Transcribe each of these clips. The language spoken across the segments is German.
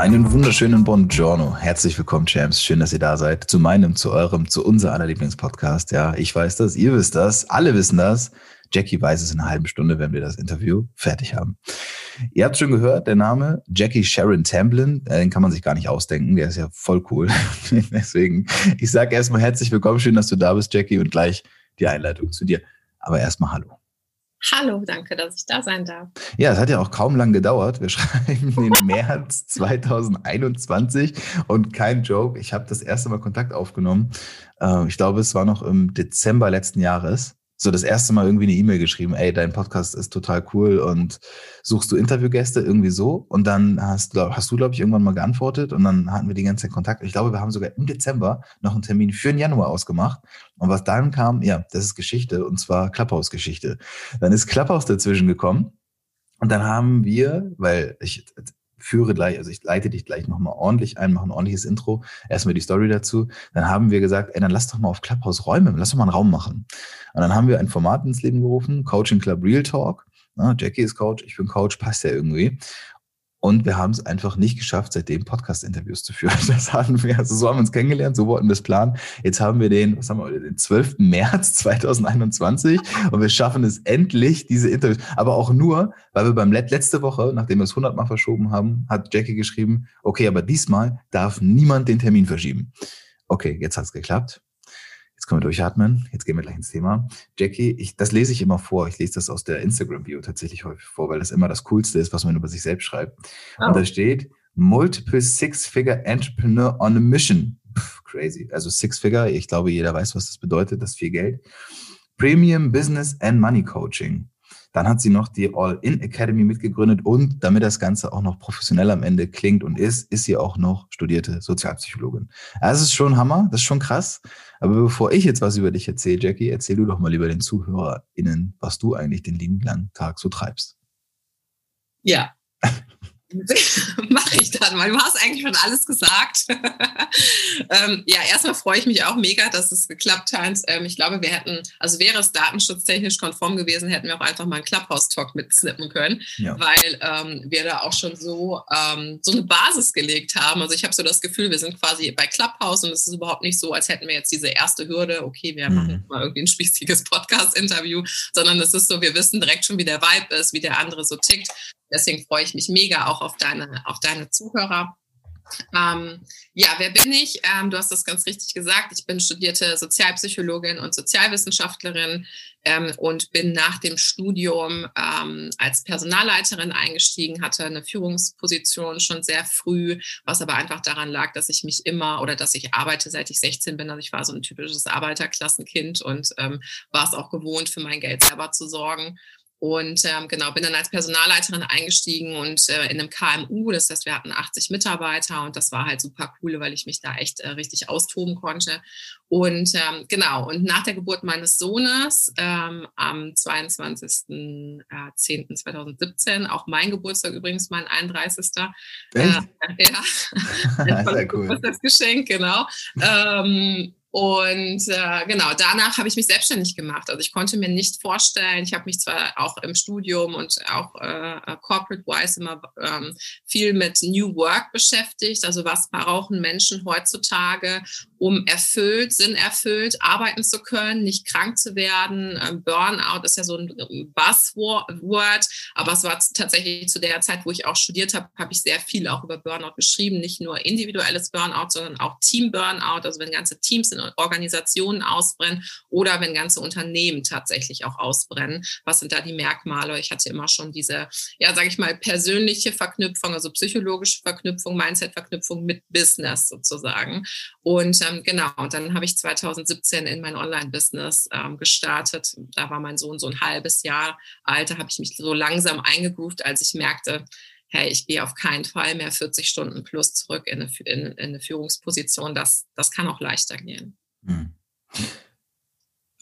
Einen wunderschönen Buongiorno. Herzlich willkommen, Champs. Schön, dass ihr da seid. Zu meinem, zu eurem, zu unser aller Lieblingspodcast. Ja, ich weiß das, ihr wisst das, alle wissen das. Jackie weiß es in einer halben Stunde, wenn wir das Interview fertig haben. Ihr habt schon gehört, der Name Jackie Sharon Tamblin, äh, den kann man sich gar nicht ausdenken, der ist ja voll cool. Deswegen, ich sage erstmal herzlich willkommen, schön, dass du da bist, Jackie, und gleich die Einleitung zu dir. Aber erstmal Hallo. Hallo, danke, dass ich da sein darf. Ja, es hat ja auch kaum lang gedauert. Wir schreiben den März 2021 und kein Joke. Ich habe das erste Mal Kontakt aufgenommen. Äh, ich glaube, es war noch im Dezember letzten Jahres so das erste Mal irgendwie eine E-Mail geschrieben, ey, dein Podcast ist total cool und suchst du Interviewgäste irgendwie so? Und dann hast, glaub, hast du, glaube ich, irgendwann mal geantwortet und dann hatten wir die ganze Zeit Kontakt. Ich glaube, wir haben sogar im Dezember noch einen Termin für den Januar ausgemacht. Und was dann kam, ja, das ist Geschichte und zwar Clubhouse-Geschichte. Dann ist Clubhouse dazwischen gekommen. Und dann haben wir, weil ich führe gleich, also ich leite dich gleich nochmal ordentlich ein, mache ein ordentliches Intro, erstmal die Story dazu. Dann haben wir gesagt, ey, dann lass doch mal auf Clubhouse Räume, lass doch mal einen Raum machen. Und dann haben wir ein Format ins Leben gerufen, Coaching Club Real Talk. Na, Jackie ist Coach, ich bin Coach, passt ja irgendwie. Und wir haben es einfach nicht geschafft, seitdem Podcast-Interviews zu führen. Das hatten wir, also so haben wir uns kennengelernt, so wollten wir es planen. Jetzt haben wir den, was haben wir, den 12. März 2021 und wir schaffen es endlich, diese Interviews. Aber auch nur, weil wir beim Let letzte Woche, nachdem wir es 100 Mal verschoben haben, hat Jackie geschrieben, okay, aber diesmal darf niemand den Termin verschieben. Okay, jetzt hat es geklappt. Jetzt können wir durchatmen. Jetzt gehen wir gleich ins Thema. Jackie, ich, das lese ich immer vor. Ich lese das aus der Instagram-Bio tatsächlich häufig vor, weil das immer das Coolste ist, was man über sich selbst schreibt. Oh. Und da steht, Multiple Six-Figure Entrepreneur on a Mission. Pff, crazy. Also Six-Figure, ich glaube, jeder weiß, was das bedeutet, das viel Geld. Premium Business and Money Coaching. Dann hat sie noch die All-In Academy mitgegründet und damit das Ganze auch noch professionell am Ende klingt und ist, ist sie auch noch studierte Sozialpsychologin. Das ist schon Hammer, das ist schon krass. Aber bevor ich jetzt was über dich erzähle, Jackie, erzähl du doch mal lieber den ZuhörerInnen, was du eigentlich den lieben langen Tag so treibst. Ja, Mache ich dann, weil du hast eigentlich schon alles gesagt. ähm, ja, erstmal freue ich mich auch mega, dass es geklappt hat. Ähm, ich glaube, wir hätten, also wäre es datenschutztechnisch konform gewesen, hätten wir auch einfach mal einen Clubhouse-Talk mitsnippen können, ja. weil ähm, wir da auch schon so, ähm, so eine Basis gelegt haben. Also ich habe so das Gefühl, wir sind quasi bei Clubhouse und es ist überhaupt nicht so, als hätten wir jetzt diese erste Hürde, okay, wir mhm. machen mal irgendwie ein spießiges Podcast-Interview, sondern es ist so, wir wissen direkt schon, wie der Vibe ist, wie der andere so tickt. Deswegen freue ich mich mega auch auf deine, auf deine Zuhörer. Ähm, ja, wer bin ich? Ähm, du hast das ganz richtig gesagt. Ich bin studierte Sozialpsychologin und Sozialwissenschaftlerin ähm, und bin nach dem Studium ähm, als Personalleiterin eingestiegen, hatte eine Führungsposition schon sehr früh, was aber einfach daran lag, dass ich mich immer oder dass ich arbeite, seit ich 16 bin. Also ich war so ein typisches Arbeiterklassenkind und ähm, war es auch gewohnt, für mein Geld selber zu sorgen und ähm, genau, bin dann als Personalleiterin eingestiegen und äh, in einem KMU, das heißt, wir hatten 80 Mitarbeiter und das war halt super cool, weil ich mich da echt äh, richtig austoben konnte. Und ähm, genau, und nach der Geburt meines Sohnes ähm, am 22.10.2017, äh, auch mein Geburtstag übrigens, mein 31. Äh, ja, sehr cool. Das Geschenk, genau. Ähm, und äh, genau, danach habe ich mich selbstständig gemacht. Also ich konnte mir nicht vorstellen, ich habe mich zwar auch im Studium und auch äh, corporate-wise immer ähm, viel mit New Work beschäftigt. Also was brauchen Menschen heutzutage, um erfüllt, sinnerfüllt arbeiten zu können, nicht krank zu werden. Ähm, Burnout ist ja so ein Buzzword, aber es war tatsächlich zu der Zeit, wo ich auch studiert habe, habe ich sehr viel auch über Burnout geschrieben. Nicht nur individuelles Burnout, sondern auch Team-Burnout, also wenn ganze Teams in Organisationen ausbrennen oder wenn ganze Unternehmen tatsächlich auch ausbrennen. Was sind da die Merkmale? Ich hatte immer schon diese, ja, sage ich mal, persönliche Verknüpfung, also psychologische Verknüpfung, Mindset-Verknüpfung mit Business sozusagen. Und ähm, genau, und dann habe ich 2017 in mein Online-Business ähm, gestartet. Da war mein Sohn so ein halbes Jahr alt. Da habe ich mich so langsam eingegroovt, als ich merkte, hey, ich gehe auf keinen Fall mehr 40 Stunden plus zurück in eine, in, in eine Führungsposition. Das, das kann auch leichter gehen. Hm.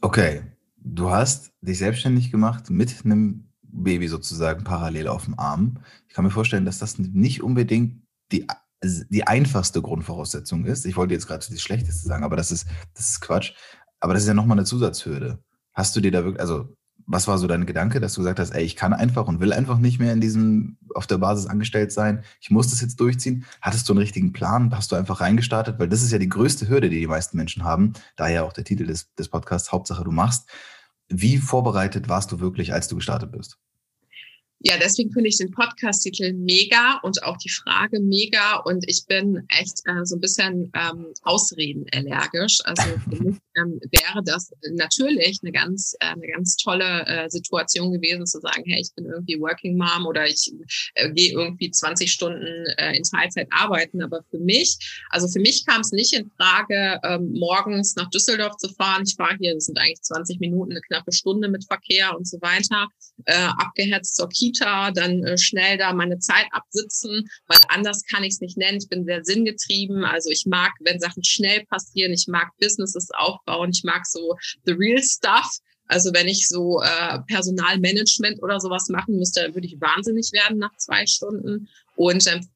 Okay, du hast dich selbstständig gemacht mit einem Baby sozusagen parallel auf dem Arm. Ich kann mir vorstellen, dass das nicht unbedingt die die einfachste Grundvoraussetzung ist. Ich wollte jetzt gerade das Schlechteste sagen, aber das ist, das ist Quatsch. Aber das ist ja nochmal eine Zusatzhürde. Hast du dir da wirklich, also was war so dein Gedanke, dass du gesagt hast, ey, ich kann einfach und will einfach nicht mehr in diesem, auf der Basis angestellt sein, ich muss das jetzt durchziehen? Hattest du einen richtigen Plan? Hast du einfach reingestartet? Weil das ist ja die größte Hürde, die die meisten Menschen haben. Daher auch der Titel des, des Podcasts, Hauptsache du machst. Wie vorbereitet warst du wirklich, als du gestartet bist? Ja, deswegen finde ich den Podcast-Titel mega und auch die Frage mega. Und ich bin echt äh, so ein bisschen ähm, Ausreden allergisch. Also für mich ähm, wäre das natürlich eine ganz, äh, eine ganz tolle äh, Situation gewesen, zu sagen, hey, ich bin irgendwie Working Mom oder ich äh, gehe irgendwie 20 Stunden äh, in Teilzeit arbeiten. Aber für mich, also für mich kam es nicht in Frage, ähm, morgens nach Düsseldorf zu fahren. Ich fahre hier, das sind eigentlich 20 Minuten, eine knappe Stunde mit Verkehr und so weiter, äh, abgehetzt zur Kita Kita, dann äh, schnell da meine Zeit absitzen, weil anders kann ich es nicht nennen. Ich bin sehr sinngetrieben. Also ich mag, wenn Sachen schnell passieren. Ich mag Businesses aufbauen. Ich mag so the real stuff. Also wenn ich so äh, Personalmanagement oder sowas machen müsste, würde ich wahnsinnig werden nach zwei Stunden. Und ähm,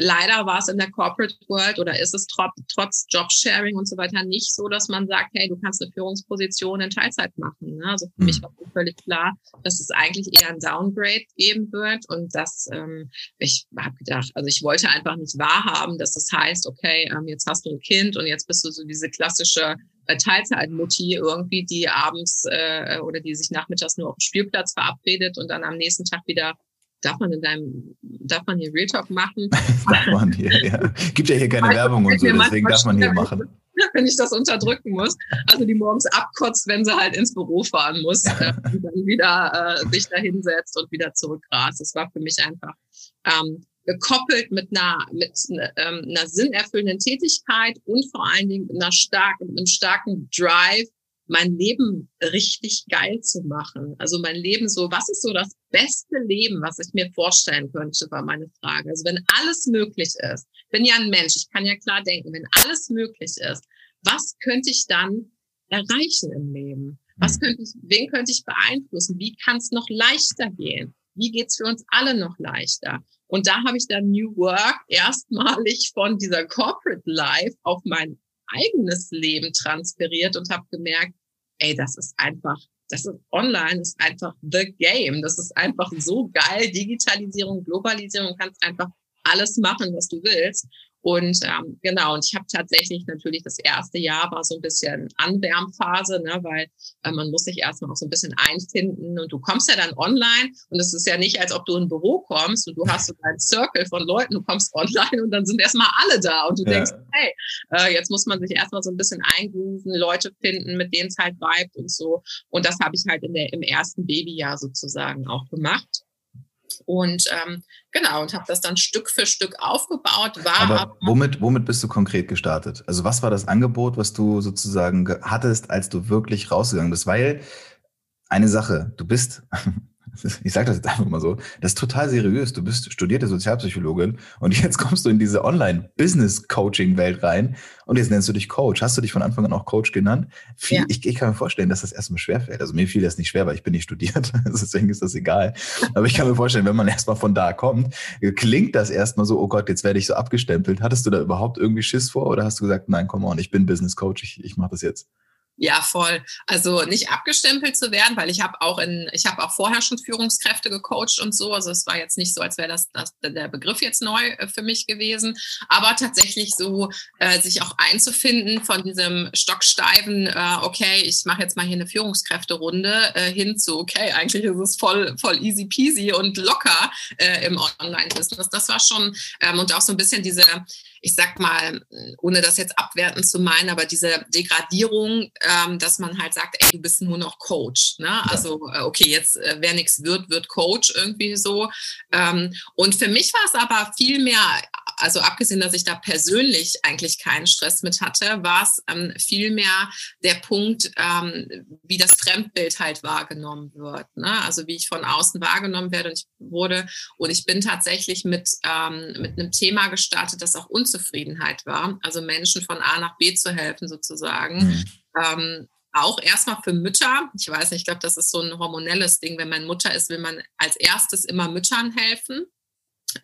leider war es in der Corporate World oder ist es trotz, trotz Jobsharing und so weiter nicht so, dass man sagt, hey, du kannst eine Führungsposition in Teilzeit machen. Ne? Also für mhm. mich war völlig klar, dass es eigentlich eher ein Downgrade geben wird. Und das, ähm, ich habe gedacht, also ich wollte einfach nicht wahrhaben, dass es das heißt, okay, ähm, jetzt hast du ein Kind und jetzt bist du so diese klassische äh, Teilzeitmutti irgendwie, die abends äh, oder die sich nachmittags nur auf dem Spielplatz verabredet und dann am nächsten Tag wieder Darf man in deinem, darf man hier Real Talk machen? darf man hier, ja. Gibt ja hier keine Werbung und so, deswegen darf man hier machen. Wenn ich das unterdrücken muss. Also die morgens abkotzt, wenn sie halt ins Büro fahren muss äh, und dann wieder äh, sich da hinsetzt und wieder zurückrast. Das war für mich einfach ähm, gekoppelt mit einer, mit ähm, einer sinnerfüllenden Tätigkeit und vor allen Dingen mit einer starken, mit einem starken Drive, mein Leben richtig geil zu machen. Also mein Leben so, was ist so das beste Leben, was ich mir vorstellen könnte, war meine Frage. Also wenn alles möglich ist, bin ja ein Mensch, ich kann ja klar denken, wenn alles möglich ist, was könnte ich dann erreichen im Leben? Was hm. könnte ich, wen könnte ich beeinflussen? Wie kann es noch leichter gehen? Wie geht's für uns alle noch leichter? Und da habe ich dann New Work erstmalig von dieser Corporate Life auf mein eigenes Leben transferiert und habe gemerkt, ey, das ist einfach, das ist online, ist einfach the game. Das ist einfach so geil. Digitalisierung, Globalisierung, kannst einfach alles machen, was du willst. Und ähm, genau, und ich habe tatsächlich natürlich das erste Jahr war so ein bisschen Anwärmphase, ne, weil äh, man muss sich erstmal auch so ein bisschen einfinden und du kommst ja dann online und es ist ja nicht, als ob du in ein Büro kommst und du hast so deinen Circle von Leuten, du kommst online und dann sind erstmal alle da und du ja. denkst, hey, äh, jetzt muss man sich erstmal so ein bisschen eingrooven, Leute finden, mit denen es halt vibet und so. Und das habe ich halt in der, im ersten Babyjahr sozusagen auch gemacht. Und ähm, genau, und habe das dann Stück für Stück aufgebaut. War aber, aber womit, womit bist du konkret gestartet? Also was war das Angebot, was du sozusagen hattest, als du wirklich rausgegangen bist? Weil eine Sache, du bist, ich sage das jetzt einfach mal so, das ist total seriös. Du bist studierte Sozialpsychologin und jetzt kommst du in diese Online-Business-Coaching-Welt rein und jetzt nennst du dich Coach. Hast du dich von Anfang an auch Coach genannt? Viel, ja. ich, ich, kann mir vorstellen, dass das erstmal schwer fällt. Also mir fiel das nicht schwer, weil ich bin nicht studiert, deswegen ist das egal. Aber ich kann mir vorstellen, wenn man erstmal von da kommt, klingt das erstmal so, oh Gott, jetzt werde ich so abgestempelt. Hattest du da überhaupt irgendwie Schiss vor oder hast du gesagt, nein, komm on, ich bin Business Coach, ich, ich mache das jetzt? Ja, voll. Also nicht abgestempelt zu werden, weil ich habe auch in, ich habe auch vorher schon Führungskräfte gecoacht und so. Also es war jetzt nicht so, als wäre das, das der Begriff jetzt neu äh, für mich gewesen. Aber tatsächlich so äh, sich auch einzufinden von diesem stocksteifen, äh, okay, ich mache jetzt mal hier eine Führungskräfterunde äh, hin zu, okay, eigentlich ist es voll, voll easy peasy und locker äh, im Online-Business. Das war schon ähm, und auch so ein bisschen diese ich sag mal, ohne das jetzt abwerten zu meinen, aber diese Degradierung, ähm, dass man halt sagt, ey, du bist nur noch Coach. Ne? Also, äh, okay, jetzt, äh, wer nichts wird, wird Coach irgendwie so. Ähm, und für mich war es aber viel mehr, also abgesehen, dass ich da persönlich eigentlich keinen Stress mit hatte, war es ähm, viel mehr der Punkt, ähm, wie das Fremdbild halt wahrgenommen wird. Ne? Also wie ich von außen wahrgenommen werde und ich wurde und ich bin tatsächlich mit, ähm, mit einem Thema gestartet, das auch Unzufriedenheit war, also Menschen von A nach B zu helfen sozusagen. Mhm. Ähm, auch erstmal für Mütter. Ich weiß nicht, ich glaube, das ist so ein hormonelles Ding. Wenn man Mutter ist, will man als erstes immer Müttern helfen.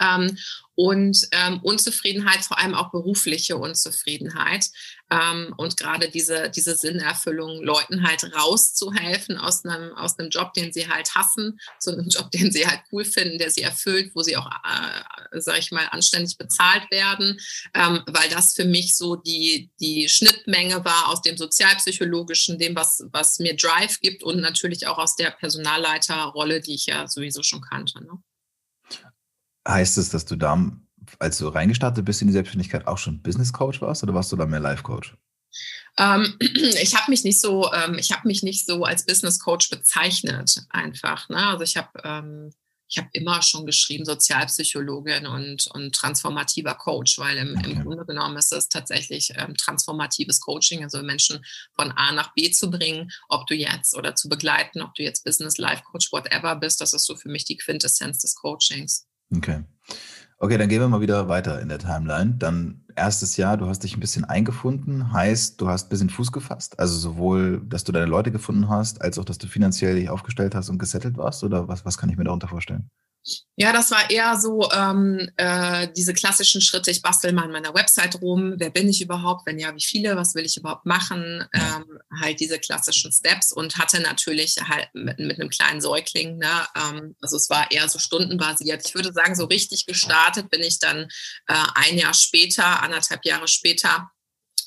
Ähm, und ähm, Unzufriedenheit, vor allem auch berufliche Unzufriedenheit. Ähm, und gerade diese, diese Sinnerfüllung, Leuten halt rauszuhelfen aus einem, aus einem Job, den sie halt hassen, zu einem Job, den sie halt cool finden, der sie erfüllt, wo sie auch, äh, sage ich mal, anständig bezahlt werden, ähm, weil das für mich so die, die Schnittmenge war aus dem sozialpsychologischen, dem, was, was mir Drive gibt und natürlich auch aus der Personalleiterrolle, die ich ja sowieso schon kannte. Ne? Heißt es, dass du da, als du reingestartet bist in die Selbstständigkeit, auch schon Business Coach warst oder warst du da mehr Life Coach? Ähm, ich habe mich nicht so, ähm, ich habe mich nicht so als Business Coach bezeichnet einfach. Ne? Also ich habe ähm, ich habe immer schon geschrieben Sozialpsychologin und, und transformativer Coach, weil im, im Grunde genommen ist es tatsächlich ähm, transformatives Coaching, also Menschen von A nach B zu bringen, ob du jetzt oder zu begleiten, ob du jetzt Business, Life Coach, whatever bist, das ist so für mich die Quintessenz des Coachings. Okay. Okay, dann gehen wir mal wieder weiter in der Timeline. Dann erstes Jahr, du hast dich ein bisschen eingefunden, heißt, du hast ein bisschen Fuß gefasst. Also sowohl, dass du deine Leute gefunden hast, als auch, dass du finanziell dich aufgestellt hast und gesettelt warst. Oder was, was kann ich mir darunter vorstellen? Ja, das war eher so ähm, äh, diese klassischen Schritte. Ich bastel mal an meiner Website rum. Wer bin ich überhaupt? Wenn ja, wie viele? Was will ich überhaupt machen? Ähm, halt diese klassischen Steps und hatte natürlich halt mit, mit einem kleinen Säugling. Ne? Ähm, also es war eher so stundenbasiert. Ich würde sagen, so richtig gestartet bin ich dann äh, ein Jahr später, anderthalb Jahre später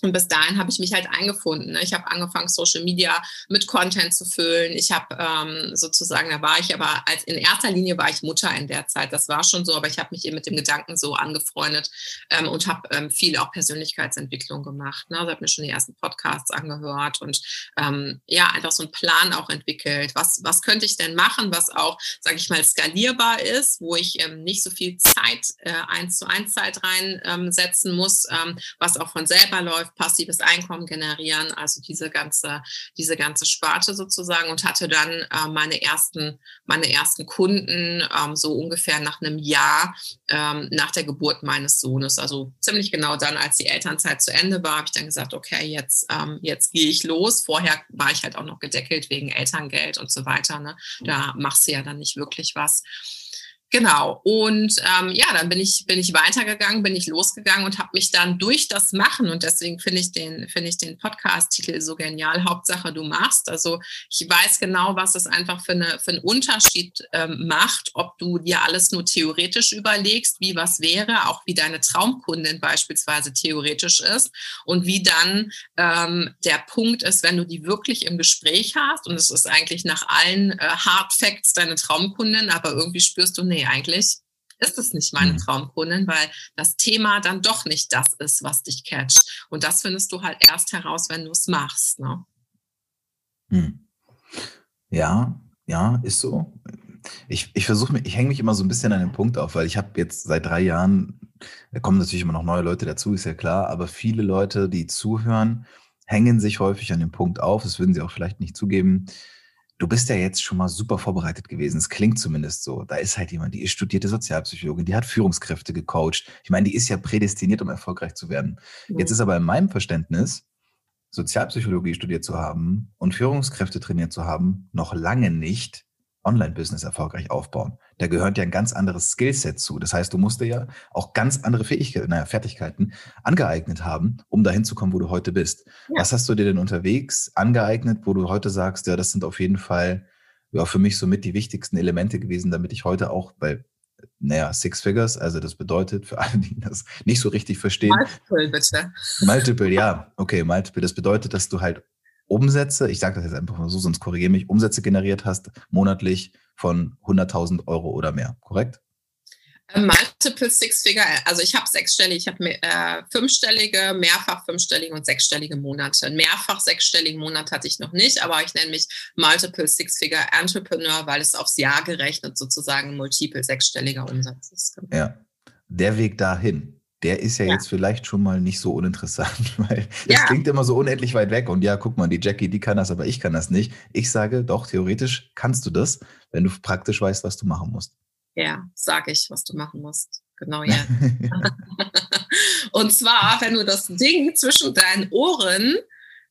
und bis dahin habe ich mich halt eingefunden. Ne? Ich habe angefangen, Social Media mit Content zu füllen. Ich habe ähm, sozusagen, da war ich aber als in erster Linie war ich Mutter in der Zeit. Das war schon so, aber ich habe mich eben mit dem Gedanken so angefreundet ähm, und habe ähm, viel auch Persönlichkeitsentwicklung gemacht. Ne? Also habe mir schon die ersten Podcasts angehört und ähm, ja, einfach so einen Plan auch entwickelt. Was, was könnte ich denn machen, was auch, sage ich mal, skalierbar ist, wo ich ähm, nicht so viel Zeit, äh, eins zu eins Zeit reinsetzen ähm, muss, ähm, was auch von selber läuft passives Einkommen generieren, also diese ganze, diese ganze Sparte sozusagen und hatte dann äh, meine ersten, meine ersten Kunden ähm, so ungefähr nach einem Jahr ähm, nach der Geburt meines Sohnes. Also ziemlich genau dann, als die Elternzeit zu Ende war, habe ich dann gesagt, okay, jetzt, ähm, jetzt gehe ich los. Vorher war ich halt auch noch gedeckelt wegen Elterngeld und so weiter. Ne? Da machst du ja dann nicht wirklich was. Genau. Und ähm, ja, dann bin ich, bin ich weitergegangen, bin ich losgegangen und habe mich dann durch das Machen, und deswegen finde ich den, finde ich den Podcast-Titel so genial, Hauptsache du machst. Also ich weiß genau, was es einfach für, eine, für einen Unterschied ähm, macht, ob du dir alles nur theoretisch überlegst, wie was wäre, auch wie deine Traumkundin beispielsweise theoretisch ist und wie dann ähm, der Punkt ist, wenn du die wirklich im Gespräch hast, und es ist eigentlich nach allen äh, Hard Facts deine Traumkundin, aber irgendwie spürst du, nee, nee, eigentlich ist es nicht meine mhm. Traumkundin, weil das Thema dann doch nicht das ist, was dich catcht. Und das findest du halt erst heraus, wenn du es machst. Ne? Hm. Ja, ja, ist so. Ich, ich versuche mich, ich hänge mich immer so ein bisschen an den Punkt auf, weil ich habe jetzt seit drei Jahren, da kommen natürlich immer noch neue Leute dazu, ist ja klar, aber viele Leute, die zuhören, hängen sich häufig an dem Punkt auf, das würden sie auch vielleicht nicht zugeben, du bist ja jetzt schon mal super vorbereitet gewesen. Es klingt zumindest so. Da ist halt jemand, die ist studierte Sozialpsychologin, die hat Führungskräfte gecoacht. Ich meine, die ist ja prädestiniert, um erfolgreich zu werden. Mhm. Jetzt ist aber in meinem Verständnis, Sozialpsychologie studiert zu haben und Führungskräfte trainiert zu haben, noch lange nicht Online-Business erfolgreich aufbauen. Da gehört ja ein ganz anderes Skillset zu. Das heißt, du musst dir ja auch ganz andere Fähigkeiten, naja, Fertigkeiten angeeignet haben, um dahin zu kommen, wo du heute bist. Ja. Was hast du dir denn unterwegs angeeignet, wo du heute sagst, ja, das sind auf jeden Fall ja, für mich somit die wichtigsten Elemente gewesen, damit ich heute auch bei naja, Six Figures, also das bedeutet für alle, die das nicht so richtig verstehen. Multiple, bitte. Multiple, ja, okay, Multiple. Das bedeutet, dass du halt Umsätze, ich sage das jetzt einfach mal so, sonst korrigiere mich, Umsätze generiert hast, monatlich von 100.000 Euro oder mehr, korrekt? Äh, multiple Six-Figure, also ich habe sechsstellige, ich habe äh, fünfstellige, mehrfach fünfstellige und sechsstellige Monate. Mehrfach sechsstelligen Monat hatte ich noch nicht, aber ich nenne mich Multiple Six-Figure Entrepreneur, weil es aufs Jahr gerechnet sozusagen multiple sechsstelliger Umsatz ist. Ja, der Weg dahin, der ist ja, ja, jetzt vielleicht schon mal nicht so uninteressant, weil das ja. klingt immer so unendlich weit weg. Und ja, guck mal, die Jackie, die kann das, aber ich kann das nicht. Ich sage, doch, theoretisch kannst du das, wenn du praktisch weißt, was du machen musst. Ja, sage ich, was du machen musst. Genau, ja. und zwar, wenn du das Ding zwischen deinen Ohren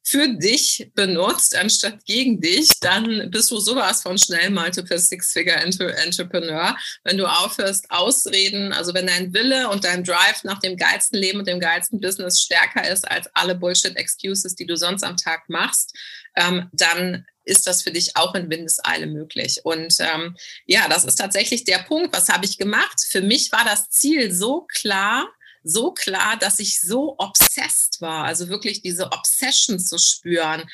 für dich benutzt, anstatt gegen dich, dann bist du sowas von schnell Multiple Six-Figure Entrepreneur. Wenn du aufhörst, Ausreden, also wenn dein Wille und dein Drive nach dem geilsten Leben und dem geilsten Business stärker ist als alle Bullshit-Excuses, die du sonst am Tag machst, ähm, dann ist das für dich auch in Windeseile möglich. Und ähm, ja, das ist tatsächlich der Punkt. Was habe ich gemacht? Für mich war das Ziel so klar, so klar, dass ich so obsessed war, also wirklich diese Obsession zu spüren,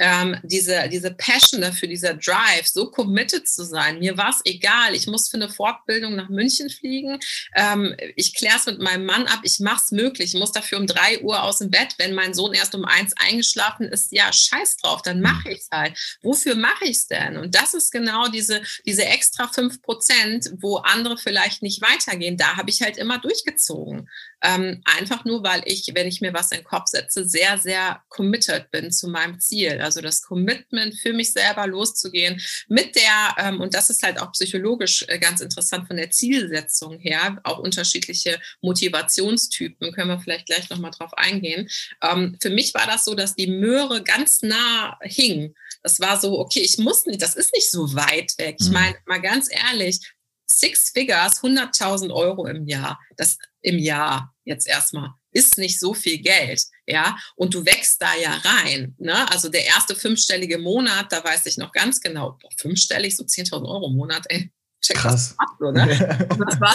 ähm, diese, diese Passion dafür, dieser Drive, so committed zu sein. Mir war es egal, ich muss für eine Fortbildung nach München fliegen, ähm, ich kläre es mit meinem Mann ab, ich mache es möglich, ich muss dafür um drei Uhr aus dem Bett, wenn mein Sohn erst um eins eingeschlafen ist, ja, scheiß drauf, dann mache ich es halt. Wofür mache ich es denn? Und das ist genau diese, diese extra fünf Prozent, wo andere vielleicht nicht weitergehen. Da habe ich halt immer durchgezogen. Ähm, einfach nur, weil ich, wenn ich mir was in den Kopf setze, sehr, sehr committed bin zu meinem Ziel. Also das Commitment für mich selber loszugehen mit der, ähm, und das ist halt auch psychologisch äh, ganz interessant von der Zielsetzung her, auch unterschiedliche Motivationstypen, können wir vielleicht gleich nochmal drauf eingehen. Ähm, für mich war das so, dass die Möhre ganz nah hing. Das war so, okay, ich muss nicht, das ist nicht so weit weg. Ich mhm. meine, mal ganz ehrlich, Six Figures, 100.000 Euro im Jahr, das im Jahr jetzt erstmal, ist nicht so viel Geld, ja, und du wächst da ja rein, ne? Also der erste fünfstellige Monat, da weiß ich noch ganz genau, boah, fünfstellig, so 10.000 Euro im Monat, ey, check Krass. das ab, so, ne? das, war,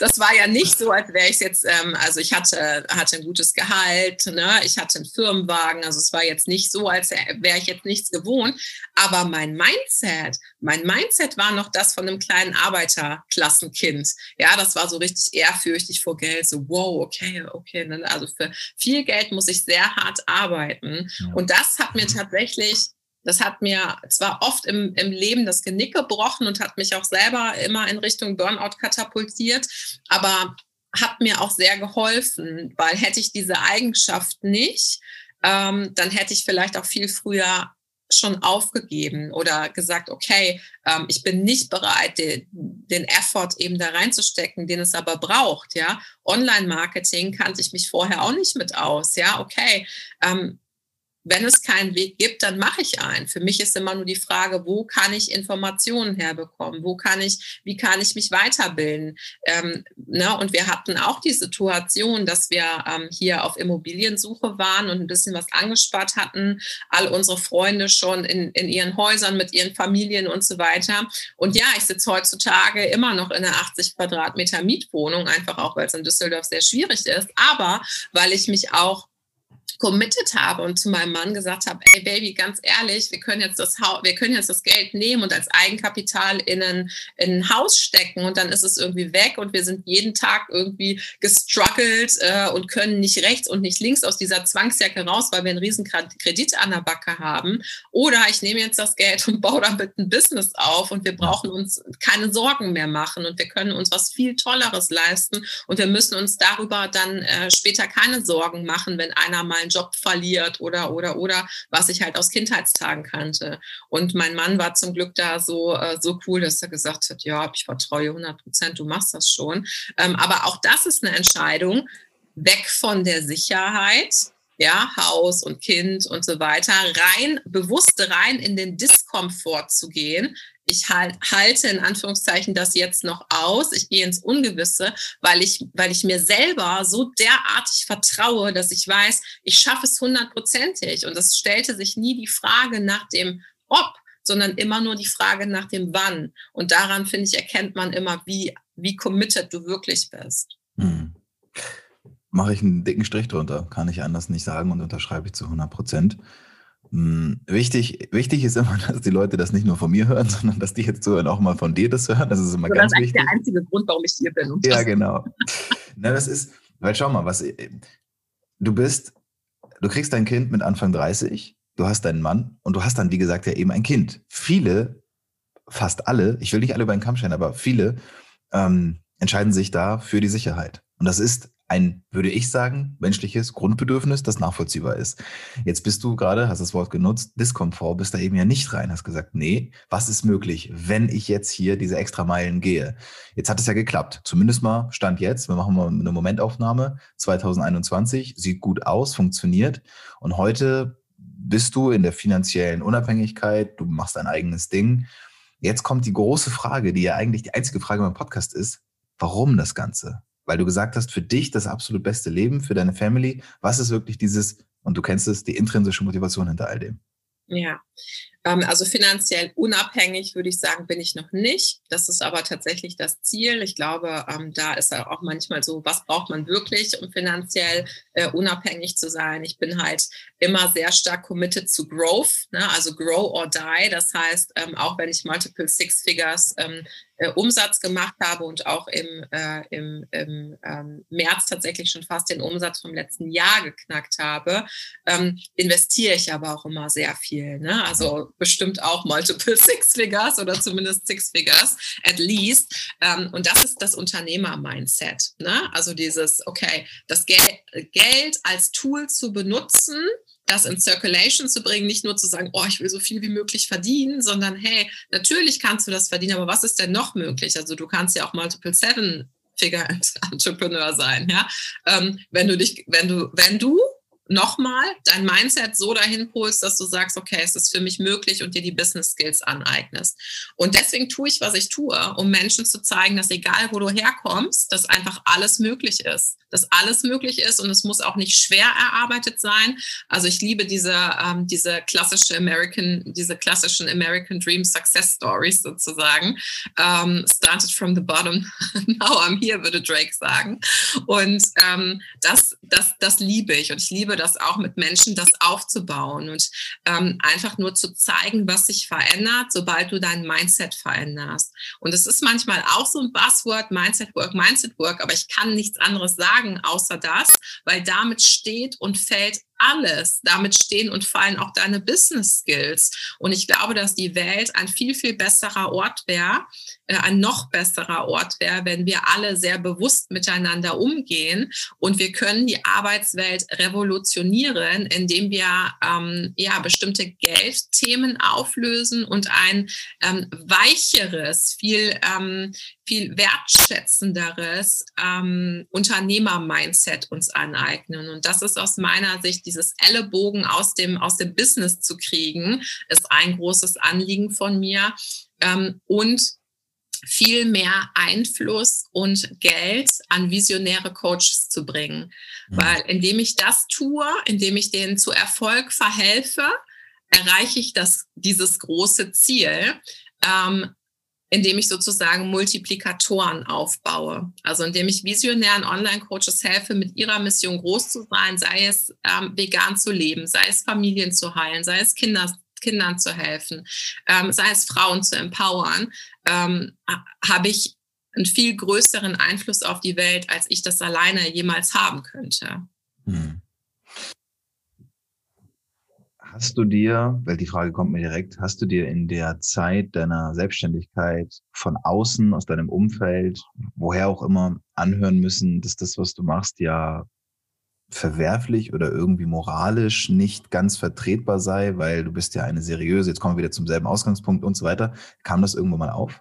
das war ja nicht so, als wäre ich jetzt, ähm, also ich hatte, hatte ein gutes Gehalt, ne? ich hatte einen Firmenwagen, also es war jetzt nicht so, als wäre ich jetzt nichts gewohnt, aber mein Mindset, mein Mindset war noch das von einem kleinen Arbeiterklassenkind. Ja, das war so richtig ehrfürchtig vor Geld, so wow, okay, okay, ne? also für viel Geld muss ich sehr hart arbeiten ja. und das hat mir tatsächlich das hat mir zwar oft im, im Leben das Genick gebrochen und hat mich auch selber immer in Richtung Burnout katapultiert, aber hat mir auch sehr geholfen, weil hätte ich diese Eigenschaft nicht, ähm, dann hätte ich vielleicht auch viel früher schon aufgegeben oder gesagt, okay, ähm, ich bin nicht bereit, den, den Effort eben da reinzustecken, den es aber braucht, ja. Online-Marketing kannte ich mich vorher auch nicht mit aus, ja, okay. Ähm, wenn es keinen Weg gibt, dann mache ich einen. Für mich ist immer nur die Frage, wo kann ich Informationen herbekommen? Wo kann ich, wie kann ich mich weiterbilden? Ähm, ne? Und wir hatten auch die Situation, dass wir ähm, hier auf Immobiliensuche waren und ein bisschen was angespart hatten. All unsere Freunde schon in, in ihren Häusern mit ihren Familien und so weiter. Und ja, ich sitze heutzutage immer noch in einer 80 Quadratmeter Mietwohnung, einfach auch, weil es in Düsseldorf sehr schwierig ist. Aber weil ich mich auch committed habe und zu meinem Mann gesagt habe, ey Baby, ganz ehrlich, wir können jetzt das Haus, wir können jetzt das Geld nehmen und als Eigenkapital in ein, in ein Haus stecken und dann ist es irgendwie weg und wir sind jeden Tag irgendwie gestruggelt äh, und können nicht rechts und nicht links aus dieser Zwangsjacke raus, weil wir einen riesen Kredit an der Backe haben. Oder ich nehme jetzt das Geld und baue damit ein Business auf und wir brauchen uns keine Sorgen mehr machen und wir können uns was viel Tolleres leisten und wir müssen uns darüber dann äh, später keine Sorgen machen, wenn einer mal einen Job verliert oder, oder, oder, was ich halt aus Kindheitstagen kannte. Und mein Mann war zum Glück da so, äh, so cool, dass er gesagt hat, ja, ich vertraue 100 Prozent, du machst das schon. Ähm, aber auch das ist eine Entscheidung, weg von der Sicherheit, ja, Haus und Kind und so weiter, rein, bewusst rein in den Diskomfort zu gehen, ich halt, halte in Anführungszeichen das jetzt noch aus, ich gehe ins Ungewisse, weil ich, weil ich mir selber so derartig vertraue, dass ich weiß, ich schaffe es hundertprozentig. Und es stellte sich nie die Frage nach dem Ob, sondern immer nur die Frage nach dem Wann. Und daran, finde ich, erkennt man immer, wie, wie committed du wirklich bist. Hm. Mache ich einen dicken Strich drunter, kann ich anders nicht sagen und unterschreibe ich zu 100 Prozent. Hm, wichtig, wichtig ist immer, dass die Leute das nicht nur von mir hören, sondern dass die jetzt zuhören, auch mal von dir das hören. Das ist immer das ganz wichtig. Das ist der einzige Grund, warum ich hier bin. ja, genau. Na, das ist, weil schau mal, was du bist, du kriegst dein Kind mit Anfang 30, du hast deinen Mann und du hast dann, wie gesagt, ja eben ein Kind. Viele, fast alle, ich will nicht alle über den Kamm stellen, aber viele ähm, entscheiden sich da für die Sicherheit. Und das ist ein, würde ich sagen, menschliches Grundbedürfnis, das nachvollziehbar ist. Jetzt bist du gerade, hast das Wort genutzt, Diskomfort, bist da eben ja nicht rein, hast gesagt, nee, was ist möglich, wenn ich jetzt hier diese extra Meilen gehe? Jetzt hat es ja geklappt. Zumindest mal Stand jetzt. Wir machen mal eine Momentaufnahme. 2021 sieht gut aus, funktioniert. Und heute bist du in der finanziellen Unabhängigkeit, du machst dein eigenes Ding. Jetzt kommt die große Frage, die ja eigentlich die einzige Frage im Podcast ist, warum das Ganze? Weil du gesagt hast, für dich das absolut beste Leben, für deine Family. Was ist wirklich dieses, und du kennst es, die intrinsische Motivation hinter all dem? Ja, ähm, also finanziell unabhängig würde ich sagen, bin ich noch nicht. Das ist aber tatsächlich das Ziel. Ich glaube, ähm, da ist auch manchmal so, was braucht man wirklich, um finanziell äh, unabhängig zu sein? Ich bin halt immer sehr stark committed zu Growth, ne? also Grow or Die. Das heißt, ähm, auch wenn ich Multiple Six Figures äh, Umsatz gemacht habe und auch im, äh, im, im ähm, März tatsächlich schon fast den Umsatz vom letzten Jahr geknackt habe, ähm, investiere ich aber auch immer sehr viel. Ne? Also bestimmt auch Multiple Six Figures oder zumindest Six Figures at least. Ähm, und das ist das Unternehmer-Mindset. Ne? Also dieses, okay, das Gel Geld als Tool zu benutzen, das in Circulation zu bringen, nicht nur zu sagen, oh, ich will so viel wie möglich verdienen, sondern hey, natürlich kannst du das verdienen, aber was ist denn noch möglich? Also du kannst ja auch Multiple Seven Figure Entrepreneur sein, ja. Ähm, wenn du dich, wenn du, wenn du nochmal dein Mindset so dahin polst, dass du sagst, okay, es ist für mich möglich und dir die Business Skills aneignest. Und deswegen tue ich, was ich tue, um Menschen zu zeigen, dass egal wo du herkommst, dass einfach alles möglich ist dass alles möglich ist und es muss auch nicht schwer erarbeitet sein. Also ich liebe diese, ähm, diese klassische American, diese klassischen American Dream Success Stories sozusagen. Ähm, started from the bottom, now I'm here, würde Drake sagen. Und ähm, das, das, das liebe ich und ich liebe das auch mit Menschen, das aufzubauen und ähm, einfach nur zu zeigen, was sich verändert, sobald du dein Mindset veränderst. Und es ist manchmal auch so ein Buzzword, Mindset Work, Mindset Work, aber ich kann nichts anderes sagen sagen außer das, weil damit steht und fällt alles. Damit stehen und fallen auch deine Business Skills. Und ich glaube, dass die Welt ein viel, viel besserer Ort wäre, äh, ein noch besserer Ort wäre, wenn wir alle sehr bewusst miteinander umgehen. Und wir können die Arbeitswelt revolutionieren, indem wir ähm, ja bestimmte Geldthemen auflösen und ein ähm, weicheres, viel ähm, viel wertschätzenderes ähm, Unternehmer-Mindset uns aneignen. Und das ist aus meiner Sicht dieses Ellenbogen aus dem, aus dem Business zu kriegen, ist ein großes Anliegen von mir. Ähm, und viel mehr Einfluss und Geld an visionäre Coaches zu bringen. Mhm. Weil indem ich das tue, indem ich denen zu Erfolg verhelfe, erreiche ich das, dieses große Ziel. Ähm, indem ich sozusagen Multiplikatoren aufbaue. Also indem ich visionären Online-Coaches helfe, mit ihrer Mission groß zu sein, sei es ähm, vegan zu leben, sei es Familien zu heilen, sei es Kinder, Kindern zu helfen, ähm, sei es Frauen zu empowern, ähm, habe ich einen viel größeren Einfluss auf die Welt, als ich das alleine jemals haben könnte. Hm. Hast du dir, weil die Frage kommt mir direkt, hast du dir in der Zeit deiner Selbstständigkeit von außen, aus deinem Umfeld, woher auch immer, anhören müssen, dass das, was du machst, ja verwerflich oder irgendwie moralisch nicht ganz vertretbar sei, weil du bist ja eine seriöse, jetzt kommen wir wieder zum selben Ausgangspunkt und so weiter. Kam das irgendwo mal auf?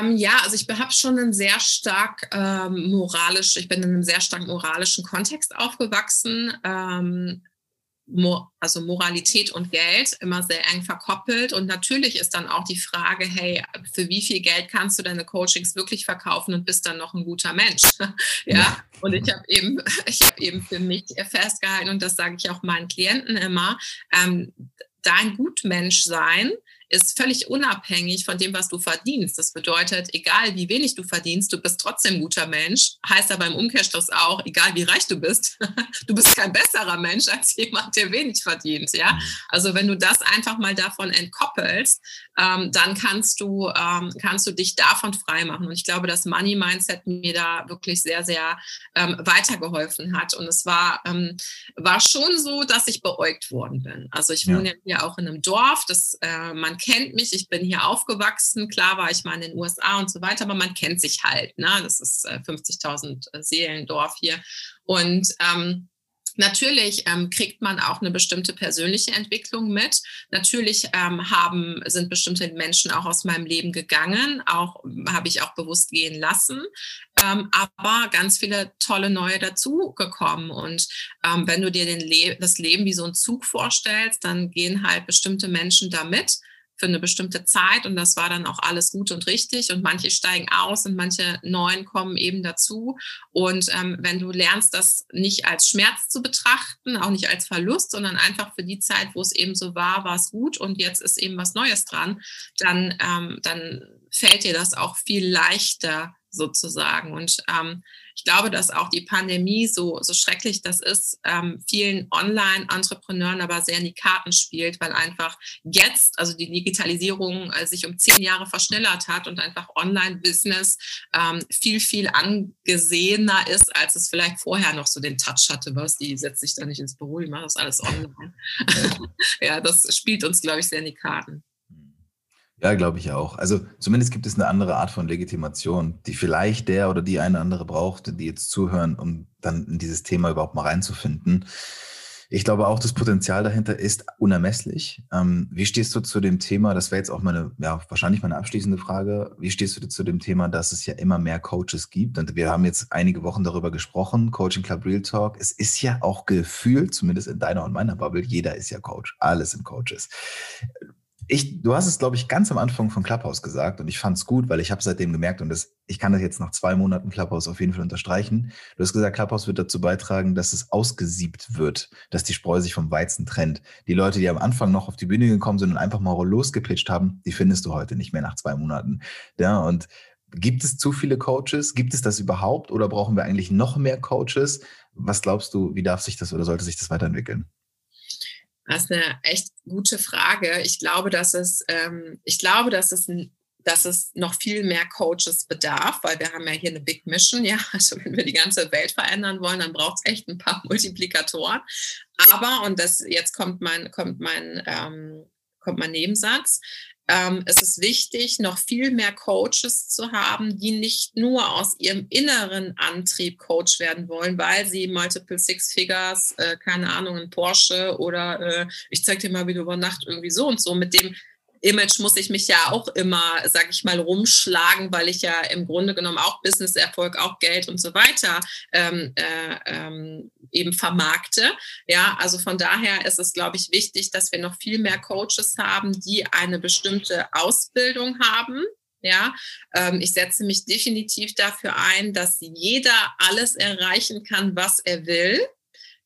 Ähm, ja, also ich habe schon einen sehr stark ähm, moralisch, ich bin in einem sehr stark moralischen Kontext aufgewachsen. Ähm, also Moralität und Geld immer sehr eng verkoppelt. Und natürlich ist dann auch die Frage, hey, für wie viel Geld kannst du deine Coachings wirklich verkaufen und bist dann noch ein guter Mensch? ja. Und ich habe eben, ich habe eben für mich festgehalten, und das sage ich auch meinen Klienten immer, ähm, dein Gutmensch sein ist völlig unabhängig von dem, was du verdienst. Das bedeutet, egal wie wenig du verdienst, du bist trotzdem ein guter Mensch. Heißt aber im Umkehrschluss auch, egal wie reich du bist, du bist kein besserer Mensch als jemand, der wenig verdient. Ja, also wenn du das einfach mal davon entkoppelst, ähm, dann kannst du ähm, kannst du dich davon freimachen. Und ich glaube, das Money Mindset mir da wirklich sehr sehr ähm, weitergeholfen hat. Und es war ähm, war schon so, dass ich beäugt worden bin. Also ich wohne ja hier auch in einem Dorf, das äh, man kennt mich, ich bin hier aufgewachsen, klar war ich mal in den USA und so weiter, aber man kennt sich halt. Ne? Das ist äh, 50.000 äh, Seelendorf hier. Und ähm, Natürlich ähm, kriegt man auch eine bestimmte persönliche Entwicklung mit. Natürlich ähm, haben, sind bestimmte Menschen auch aus meinem Leben gegangen, auch habe ich auch bewusst gehen lassen, ähm, aber ganz viele tolle neue dazugekommen. Und ähm, wenn du dir Le das Leben wie so ein Zug vorstellst, dann gehen halt bestimmte Menschen damit für eine bestimmte Zeit und das war dann auch alles gut und richtig und manche steigen aus und manche neuen kommen eben dazu. Und ähm, wenn du lernst, das nicht als Schmerz zu betrachten, auch nicht als Verlust, sondern einfach für die Zeit, wo es eben so war, war es gut und jetzt ist eben was Neues dran, dann, ähm, dann fällt dir das auch viel leichter sozusagen. Und ähm, ich glaube, dass auch die Pandemie, so, so schrecklich das ist, ähm, vielen Online-Entrepreneuren aber sehr in die Karten spielt, weil einfach jetzt, also die Digitalisierung äh, sich um zehn Jahre verschnellert hat und einfach Online-Business ähm, viel, viel angesehener ist, als es vielleicht vorher noch so den Touch hatte. Was, die setzt sich da nicht ins Büro, die macht das alles online. ja, das spielt uns, glaube ich, sehr in die Karten. Ja, glaube ich auch. Also zumindest gibt es eine andere Art von Legitimation, die vielleicht der oder die eine andere braucht, die jetzt zuhören, um dann in dieses Thema überhaupt mal reinzufinden. Ich glaube auch, das Potenzial dahinter ist unermesslich. Ähm, wie stehst du zu dem Thema? Das wäre jetzt auch meine, ja, wahrscheinlich meine abschließende Frage. Wie stehst du zu dem Thema, dass es ja immer mehr Coaches gibt? Und wir haben jetzt einige Wochen darüber gesprochen, Coaching Club Real Talk. Es ist ja auch gefühlt, zumindest in deiner und meiner Bubble, jeder ist ja Coach. Alles sind Coaches ich, du hast es, glaube ich, ganz am Anfang von Clubhouse gesagt und ich fand es gut, weil ich habe seitdem gemerkt und das, ich kann das jetzt nach zwei Monaten Clubhouse auf jeden Fall unterstreichen. Du hast gesagt, Clubhouse wird dazu beitragen, dass es ausgesiebt wird, dass die Spreu sich vom Weizen trennt. Die Leute, die am Anfang noch auf die Bühne gekommen sind und einfach mal losgepitcht haben, die findest du heute nicht mehr nach zwei Monaten. Ja, und gibt es zu viele Coaches? Gibt es das überhaupt oder brauchen wir eigentlich noch mehr Coaches? Was glaubst du, wie darf sich das oder sollte sich das weiterentwickeln? Das ist eine echt gute Frage. Ich glaube, dass es, ähm, ich glaube, dass es dass es noch viel mehr Coaches bedarf, weil wir haben ja hier eine Big Mission, ja, also wenn wir die ganze Welt verändern wollen, dann braucht es echt ein paar Multiplikatoren. Aber, und das jetzt kommt mein, kommt mein, ähm, kommt mein Nebensatz, ähm, es ist wichtig, noch viel mehr Coaches zu haben, die nicht nur aus ihrem inneren Antrieb Coach werden wollen, weil sie Multiple Six Figures, äh, keine Ahnung, ein Porsche oder äh, ich zeig dir mal, wie du über Nacht irgendwie so und so mit dem Image muss ich mich ja auch immer, sag ich mal, rumschlagen, weil ich ja im Grunde genommen auch Business-Erfolg, auch Geld und so weiter ähm, äh, ähm, eben vermarkte. Ja, also von daher ist es, glaube ich, wichtig, dass wir noch viel mehr Coaches haben, die eine bestimmte Ausbildung haben. Ja, ähm, ich setze mich definitiv dafür ein, dass jeder alles erreichen kann, was er will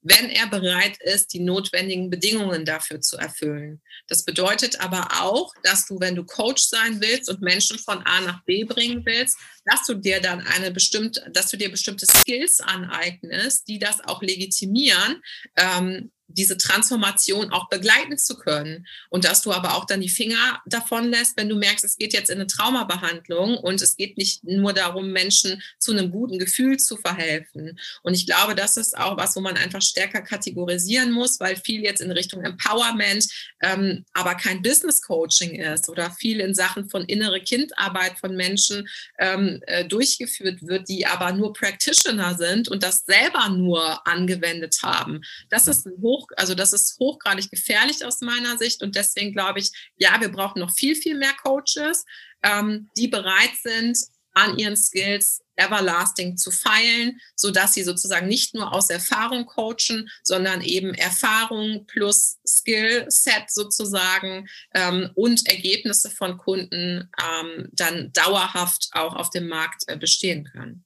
wenn er bereit ist, die notwendigen Bedingungen dafür zu erfüllen. Das bedeutet aber auch, dass du, wenn du Coach sein willst und Menschen von A nach B bringen willst, dass du dir dann eine bestimmte, dass du dir bestimmte Skills aneignest, die das auch legitimieren, ähm, diese Transformation auch begleiten zu können. Und dass du aber auch dann die Finger davon lässt, wenn du merkst, es geht jetzt in eine Traumabehandlung und es geht nicht nur darum, Menschen zu einem guten Gefühl zu verhelfen. Und ich glaube, das ist auch was, wo man einfach stärker kategorisieren muss, weil viel jetzt in Richtung Empowerment, ähm, aber kein Business Coaching ist oder viel in Sachen von innere Kindarbeit von Menschen ähm, äh, durchgeführt wird, die aber nur Practitioner sind und das selber nur angewendet haben. Das ist ein hoch hoch, also das ist hochgradig gefährlich aus meiner Sicht. Und deswegen glaube ich, ja, wir brauchen noch viel, viel mehr Coaches, ähm, die bereit sind, an ihren Skills everlasting zu feilen, so dass sie sozusagen nicht nur aus Erfahrung coachen, sondern eben Erfahrung plus Skillset sozusagen ähm, und Ergebnisse von Kunden ähm, dann dauerhaft auch auf dem Markt äh, bestehen können.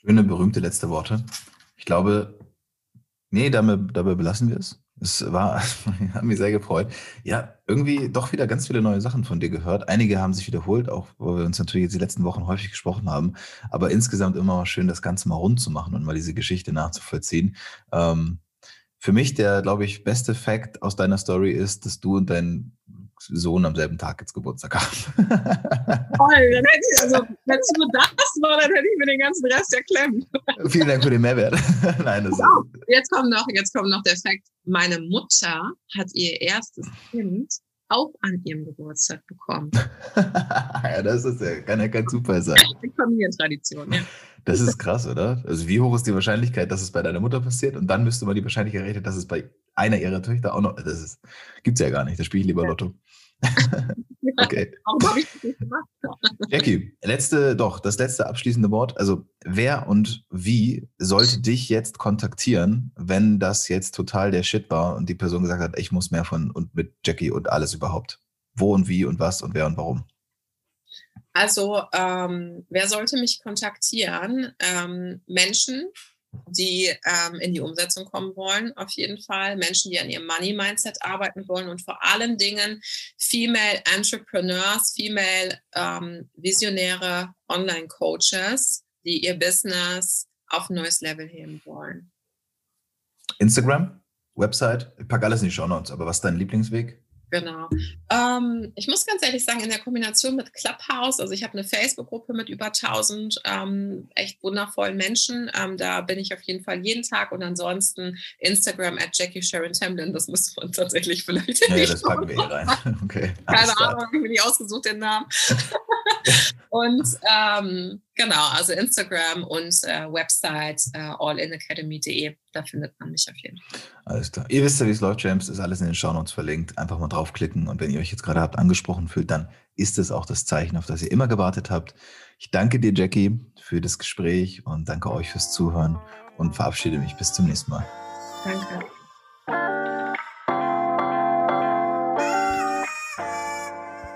Schöne, berühmte letzte Worte. Ich glaube, nee, damit, dabei belassen wir es. Es war, hat mich sehr gefreut. Ja, irgendwie doch wieder ganz viele neue Sachen von dir gehört. Einige haben sich wiederholt, auch wo wir uns natürlich jetzt die letzten Wochen häufig gesprochen haben. Aber insgesamt immer schön, das Ganze mal rund zu machen und mal diese Geschichte nachzuvollziehen. Ähm, für mich der, glaube ich, beste Fact aus deiner Story ist, dass du und dein Sohn am selben Tag jetzt Geburtstag haben. Toll, dann hätte ich, also, wenn es nur das war, dann hätte ich mir den ganzen Rest erklemmt. Vielen Dank für den Mehrwert. Nein, das wow. jetzt, kommt noch, jetzt kommt noch der Fakt. Meine Mutter hat ihr erstes Kind auch an ihrem Geburtstag bekommen. ja, das ist ja, kann ja kein Zufall sein. Familientradition, ja. Das ist krass, oder? Also wie hoch ist die Wahrscheinlichkeit, dass es bei deiner Mutter passiert? Und dann müsste man die Wahrscheinlichkeit rechnen, dass es bei einer ihrer Töchter auch noch. Das gibt es ja gar nicht. Da spiele ich lieber ja. Lotto. Okay. Warum habe ich das nicht gemacht? Jackie, letzte, doch, das letzte abschließende Wort. Also, wer und wie sollte dich jetzt kontaktieren, wenn das jetzt total der Shit war und die Person gesagt hat, ich muss mehr von und mit Jackie und alles überhaupt? Wo und wie und was und wer und warum? Also, ähm, wer sollte mich kontaktieren? Ähm, Menschen, die ähm, in die Umsetzung kommen wollen, auf jeden Fall. Menschen, die an ihrem Money-Mindset arbeiten wollen und vor allen Dingen Female Entrepreneurs, Female ähm, Visionäre Online-Coaches, die ihr Business auf ein neues Level heben wollen. Instagram, Website, ich packe alles in die Show Notes, aber was ist dein Lieblingsweg? Genau. Ähm, ich muss ganz ehrlich sagen, in der Kombination mit Clubhouse, also ich habe eine Facebook-Gruppe mit über 1000 ähm, echt wundervollen Menschen. Ähm, da bin ich auf jeden Fall jeden Tag und ansonsten Instagram at Jackie Sharon Tamlin. Das müsste man tatsächlich vielleicht. Ja, das packen wir hier rein. Okay. Keine Ahnung, ich mir nicht ausgesucht den Namen. und ähm, genau, also Instagram und äh, Website äh, allinacademy.de, da findet man mich auf jeden Fall. Alles klar. Ihr wisst ja, wie es läuft, James, ist alles in den Shownotes verlinkt. Einfach mal draufklicken und wenn ihr euch jetzt gerade habt angesprochen fühlt, dann ist es auch das Zeichen, auf das ihr immer gewartet habt. Ich danke dir, Jackie, für das Gespräch und danke euch fürs Zuhören und verabschiede mich bis zum nächsten Mal. Danke.